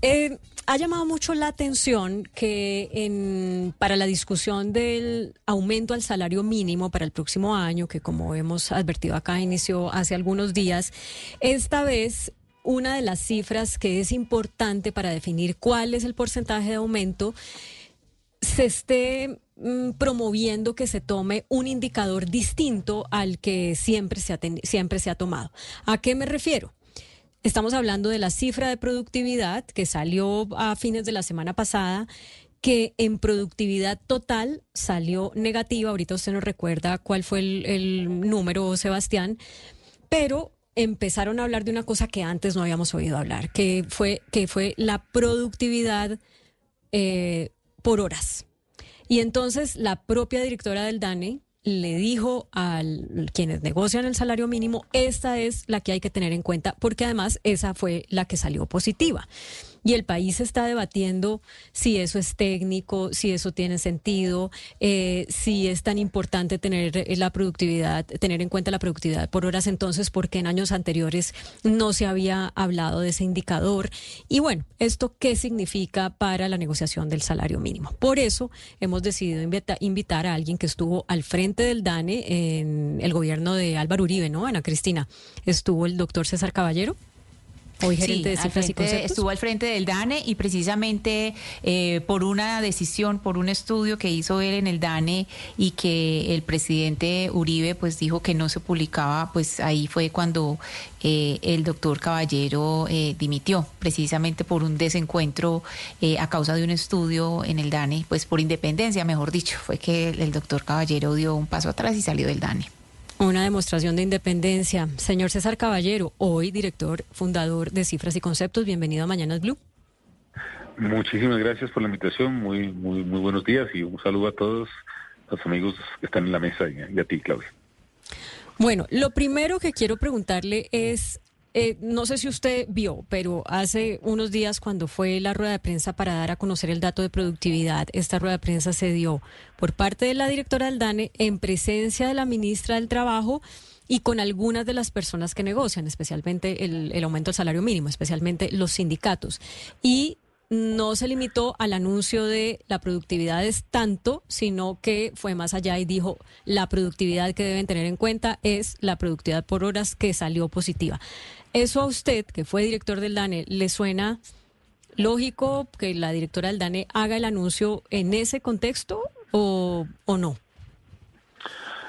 Eh, ha llamado mucho la atención que en, para la discusión del aumento al salario mínimo para el próximo año, que como hemos advertido acá inició hace algunos días, esta vez una de las cifras que es importante para definir cuál es el porcentaje de aumento se esté mm, promoviendo que se tome un indicador distinto al que siempre se, ha siempre se ha tomado. ¿A qué me refiero? Estamos hablando de la cifra de productividad que salió a fines de la semana pasada, que en productividad total salió negativa. Ahorita usted nos recuerda cuál fue el, número, Sebastián, pero empezaron a hablar de una cosa que antes no habíamos oído hablar, que fue, que fue la productividad eh, por horas. Y entonces la propia directora del DANE le dijo a quienes negocian el salario mínimo, esta es la que hay que tener en cuenta, porque además esa fue la que salió positiva y el país está debatiendo si eso es técnico, si eso tiene sentido, eh, si es tan importante tener eh, la productividad, tener en cuenta la productividad por horas entonces, porque en años anteriores no se había hablado de ese indicador. Y bueno, ¿esto qué significa para la negociación del salario mínimo? Por eso hemos decidido invitar a alguien que estuvo al frente del DANE en el gobierno de Álvaro Uribe, ¿no? Ana Cristina, estuvo el doctor César Caballero. Hoy gerente de cifras y conceptos. Estuvo al frente del DANE y precisamente eh, por una decisión, por un estudio que hizo él en el DANE y que el presidente Uribe pues dijo que no se publicaba, pues ahí fue cuando eh, el doctor Caballero eh, dimitió, precisamente por un desencuentro a causa de un estudio en el DANE, pues por independencia, mejor dicho, fue que el doctor Caballero dio un paso atrás y salió del DANE. Una demostración de independencia. Señor César Caballero, hoy director, fundador de Cifras y Conceptos, bienvenido a Mañanas Blue. Muchísimas gracias por la invitación, muy, muy, muy buenos días y un saludo a todos los amigos que están en la mesa y a ti, Claudia. Bueno, lo primero que quiero preguntarle es eh, no sé si usted vio, pero hace unos días cuando fue la rueda de prensa para dar a conocer el dato de productividad, esta rueda de prensa se dio por parte de la directora del DANE en presencia de la ministra del Trabajo y con algunas de las personas que negocian, especialmente el, el aumento del salario mínimo, especialmente los sindicatos. Y no se limitó al anuncio de la productividad es tanto, sino que fue más allá y dijo la productividad que deben tener en cuenta es la productividad por horas que salió positiva. ¿Eso a usted, que fue director del DANE, le suena lógico que la directora del DANE haga el anuncio en ese contexto o, no?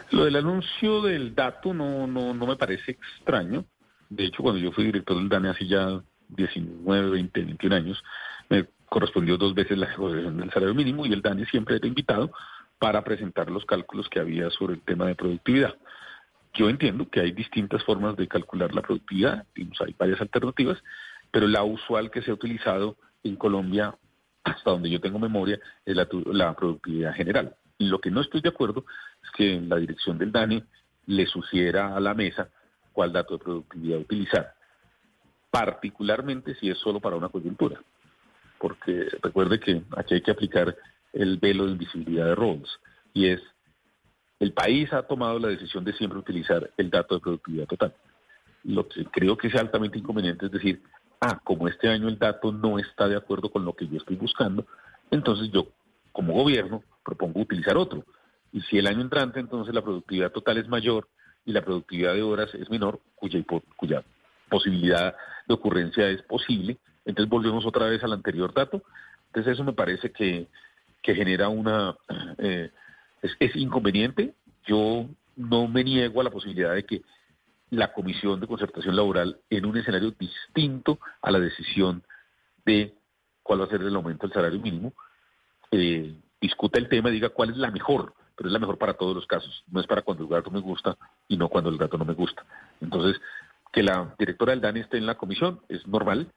Lo del anuncio del dato no, no, no me parece extraño. De hecho, cuando yo fui director del DANE hace ya 19, 20, 21 años, me correspondió dos veces la negociación del salario mínimo y el DANE siempre era invitado para presentar los cálculos que había sobre el tema de productividad. Yo entiendo que hay distintas formas de calcular la productividad, hay varias alternativas, pero la usual que se ha utilizado en Colombia, hasta donde yo tengo memoria, es la, productividad general. Y lo que no estoy de acuerdo es que la dirección del DANE le sugiera a la mesa cuál dato de productividad utilizar, particularmente si es solo para una coyuntura, porque recuerde que aquí hay que aplicar el velo de invisibilidad de Rawls, y es el país ha tomado la decisión de siempre utilizar el dato de productividad total. Lo que creo que es altamente inconveniente es decir, ah, como este año el dato no está de acuerdo con lo que yo estoy buscando, entonces yo, como gobierno, propongo utilizar otro. Y si el año entrante entonces la productividad total es mayor y la productividad de horas es menor, cuya, cuya posibilidad de ocurrencia es posible, entonces volvemos otra vez al anterior dato. Entonces eso me parece que, que genera una... Eh, es, inconveniente. Yo no me niego a la posibilidad de que la Comisión de Concertación Laboral, en un escenario distinto a la decisión de cuál va a ser el aumento del salario mínimo, eh, discuta el tema y diga cuál es la mejor, pero es la mejor para todos los casos. No es para cuando el gato me gusta y no cuando el gato no me gusta. Entonces, que la directora del DANI esté en la comisión es normal,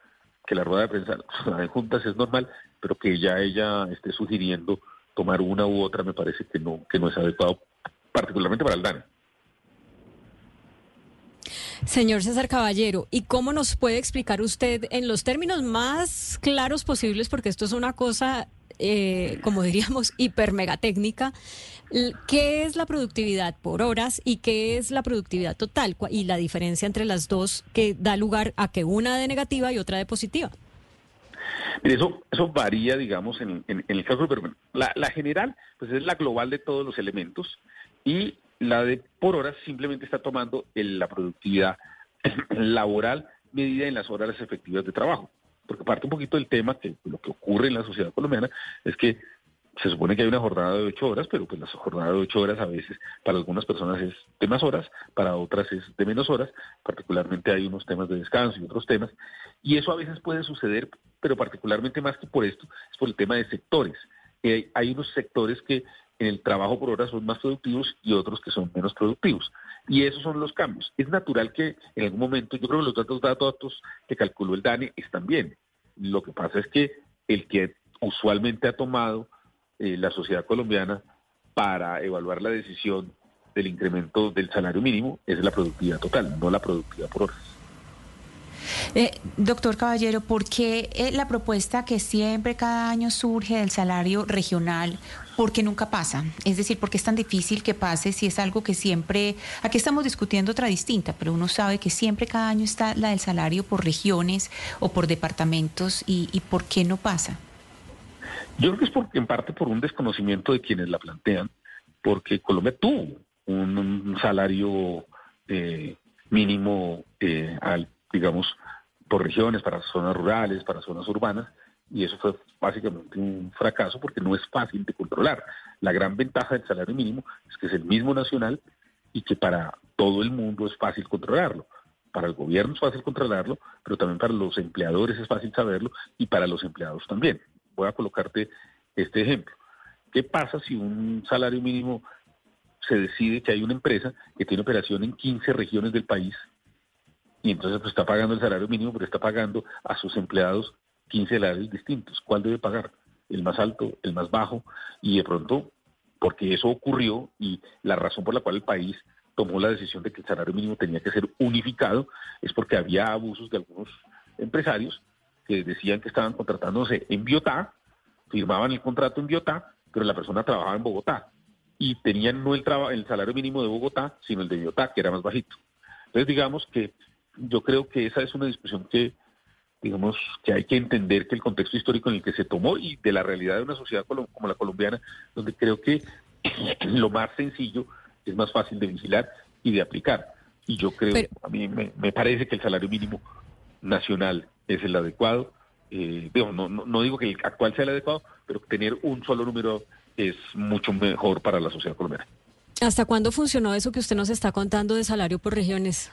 que la rueda de prensa en juntas es normal, pero que ya ella esté sugiriendo tomar una u otra me parece que no, que no es adecuado, particularmente para el DANE. Señor César Caballero, ¿y cómo nos puede explicar usted en los términos más claros posibles, porque esto es una cosa, eh, como diríamos, hiper mega técnica, qué es la productividad por horas y qué es la productividad total y la diferencia entre las dos que da lugar a que una de negativa y otra de positiva? Eso, eso varía, digamos, en, el caso, pero la, la general, pues es la global de todos los elementos y la de por horas simplemente está tomando la productividad laboral medida en las horas efectivas de trabajo. Porque parte un poquito del tema que lo que ocurre en la sociedad colombiana es que se supone que hay una jornada de ocho horas, pero pues la jornada de ocho horas a veces para algunas personas es de más horas, para otras es de menos horas, particularmente hay unos temas de descanso y otros temas, y eso a veces puede suceder, pero particularmente más que por esto, es por el tema de sectores. hay, hay unos sectores que en el trabajo por hora son más productivos y otros que son menos productivos. Y esos son los cambios. Es natural que en algún momento, yo creo que los datos, datos que calculó el DANE están bien. Lo que pasa es que el que usualmente ha tomado eh, la sociedad colombiana para evaluar la decisión del incremento del salario mínimo es la productividad total, no la productividad por horas. Eh, doctor Caballero, ¿por qué eh, la propuesta que siempre cada año surge del salario regional, por qué nunca pasa? Es decir, ¿por qué es tan difícil que pase si es algo que siempre, aquí estamos discutiendo otra distinta, pero uno sabe que siempre cada año está la del salario por regiones o por departamentos y, y por qué no pasa? Yo creo que es porque, en parte por un desconocimiento de quienes la plantean, porque Colombia tuvo un, salario eh, mínimo eh, al, digamos, por regiones, para zonas rurales, para zonas urbanas, y eso fue básicamente un fracaso porque no es fácil de controlar. La gran ventaja del salario mínimo es que es el mismo nacional y que para todo el mundo es fácil controlarlo. Para el gobierno es fácil controlarlo, pero también para los empleadores es fácil saberlo y para los empleados también voy a colocarte este ejemplo. ¿Qué pasa si un salario mínimo se decide que hay una empresa que tiene operación en 15 regiones del país y entonces pues, está pagando el salario mínimo, pero está pagando a sus empleados 15 salarios distintos? ¿Cuál debe pagar? ¿El más alto, el más bajo? Y de pronto, porque eso ocurrió y la razón por la cual el país tomó la decisión de que el salario mínimo tenía que ser unificado es porque había abusos de algunos empresarios que decían que estaban contratándose en Biotá, firmaban el contrato en Biotá, pero la persona trabajaba en Bogotá y tenían no el, el salario mínimo de Bogotá, sino el de Biotá, que era más bajito. Entonces, digamos que yo creo que esa es una discusión que, digamos, que hay que entender que el contexto histórico en el que se tomó y de la realidad de una sociedad como la colombiana, donde creo que lo más sencillo es más fácil de vigilar y de aplicar. Y yo creo, a mí me parece que el salario mínimo nacional es el adecuado. Eh, no, no, digo que el actual sea el adecuado, pero tener un solo número es mucho mejor para la sociedad colombiana. ¿Hasta cuándo funcionó eso que usted nos está contando de salario por regiones?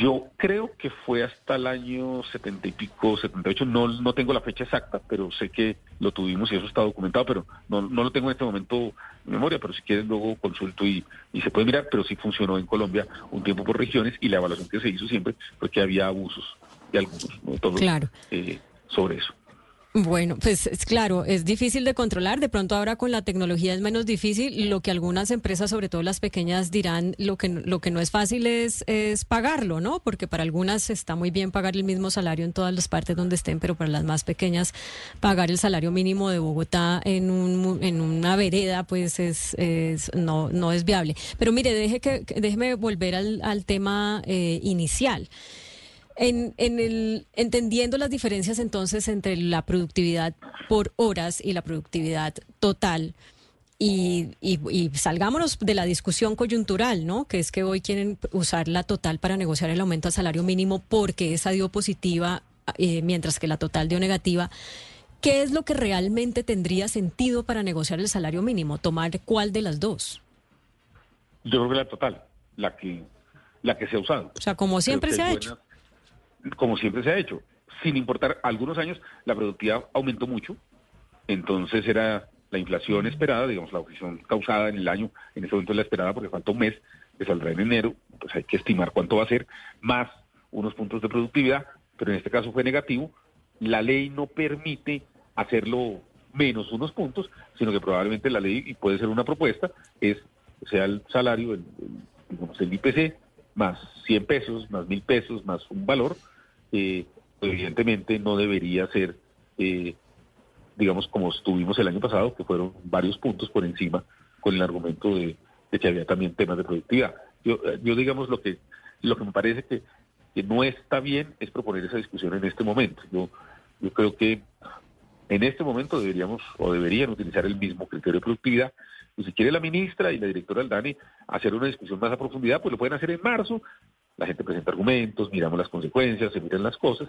Yo creo que fue hasta el año 70 y pico, 78, no, no tengo la fecha exacta, pero sé que lo tuvimos y eso está documentado, pero no, no lo tengo en este momento en memoria, pero si quieres luego consulto y, y se puede mirar, pero sí funcionó en Colombia un tiempo por regiones y la evaluación que se hizo siempre fue que había abusos de algunos, no todos, claro. Eh, sobre eso. Bueno, pues es claro, es difícil de controlar. De pronto ahora con la tecnología es menos difícil. Lo que algunas empresas, sobre todo las pequeñas, dirán lo que lo que no es fácil es, es pagarlo, ¿no? Porque para algunas está muy bien pagar el mismo salario en todas las partes donde estén, pero para las más pequeñas pagar el salario mínimo de Bogotá en un en una vereda, pues es, es no no es viable. Pero mire, deje que déjeme volver al, al tema eh, inicial. En, en el, entendiendo las diferencias entonces entre la productividad por horas y la productividad total, y, y, salgámonos de la discusión coyuntural, ¿no? Que es que hoy quieren usar la total para negociar el aumento al salario mínimo porque esa dio positiva, eh, mientras que la total dio negativa. ¿Qué es lo que realmente tendría sentido para negociar el salario mínimo? ¿Tomar cuál de las dos? Yo creo que la total, la que, la que se ha usado. O sea, como siempre se ha hecho como siempre se ha hecho. Sin importar, algunos años la productividad aumentó mucho, entonces era la inflación esperada, digamos, la inflación causada en el año, en ese momento es la esperada porque falta un mes, que saldrá en enero, pues hay que estimar cuánto va a ser, más unos puntos de productividad, pero en este caso fue negativo. La ley no permite hacerlo menos unos puntos, sino que probablemente la ley, y puede ser una propuesta, es sea el salario, el, digamos, el IPC, más 100 pesos, más 1000 pesos, más un valor, eh, evidentemente no debería ser, eh, digamos, como estuvimos el año pasado, que fueron varios puntos por encima con el argumento de, que había también temas de productividad. Yo, eh, yo digamos, lo que, lo que me parece que, no está bien es proponer esa discusión en este momento. Yo Yo creo que en este momento deberíamos o deberían utilizar el mismo criterio de productividad. Y si quiere la ministra y la directora del DANE hacer una discusión más a profundidad, pues lo pueden hacer en marzo. La gente presenta argumentos, miramos las consecuencias, se miran las cosas.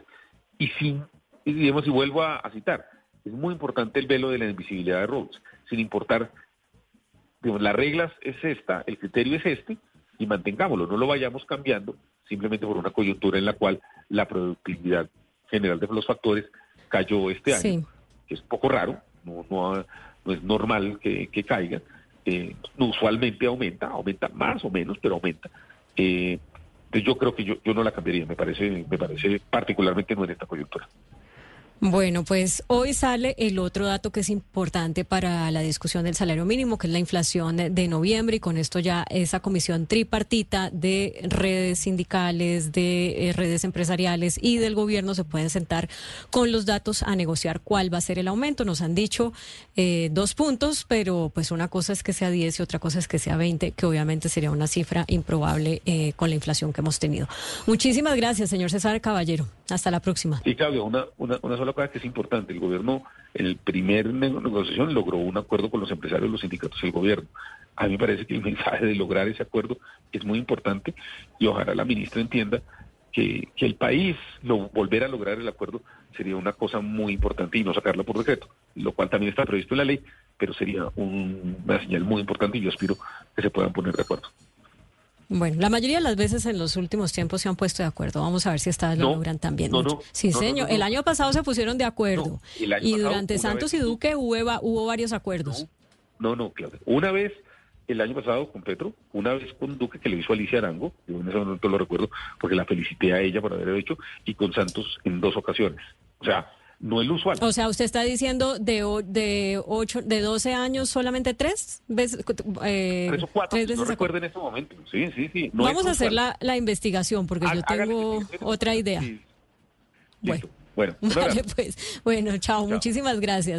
Y sin, y digamos, y vuelvo a, citar, es muy importante el velo de la invisibilidad de Rhodes, sin importar, digamos, las reglas es esta, el criterio es este, y mantengámoslo, no lo vayamos cambiando simplemente por una coyuntura en la cual la productividad general de los factores cayó este año, que es poco raro, no, no, es normal que, caiga, eh, usualmente aumenta, aumenta más o menos, pero aumenta. Eh, yo creo que yo, yo no la cambiaría, me parece, me parece particularmente no en esta coyuntura. Bueno, pues hoy sale el otro dato que es importante para la discusión del salario mínimo, que es la inflación de noviembre, y con esto ya esa comisión tripartita de redes sindicales, de eh, redes empresariales y del gobierno se pueden sentar con los datos a negociar cuál va a ser el aumento. Nos han dicho eh, dos puntos, pero pues una cosa es que sea 10 y otra cosa es que sea 20, que obviamente sería una cifra improbable eh, con la inflación que hemos tenido. Muchísimas gracias, señor César Caballero. Hasta la próxima. Y Claudia, una, una, sola cosa que es importante. El gobierno en el primer negociación logró un acuerdo con los empresarios, los sindicatos y el gobierno. A mí me parece que el mensaje de lograr ese acuerdo es muy importante y ojalá la ministra entienda que, que el país lo, volver a lograr el acuerdo sería una cosa muy importante y no sacarlo por decreto, lo cual también está previsto en la ley, pero sería una señal muy importante y yo aspiro que se puedan poner de acuerdo. Bueno, la mayoría de las veces en los últimos tiempos se han puesto de acuerdo. Vamos a ver si esta vez lo logran también. sí, señor. el año pasado se pusieron de acuerdo. y durante Santos y Duque hubo, hubo varios acuerdos. No, no, claro. Una vez el año pasado con Petro, una vez con Duque que le hizo Alicia Arango, yo en ese momento lo recuerdo porque la felicité a ella por haber hecho, y con Santos en dos ocasiones. O sea, no es lo usual. O sea, usted está diciendo de, de, ocho, de 12 años solamente tres veces. Eh, tres o cuatro, no recuerdo en este momento. Sí, sí, sí. Vamos a hacer la, la, investigación porque yo tengo otra idea. Bueno, bueno, pues. Bueno, chao, muchísimas gracias.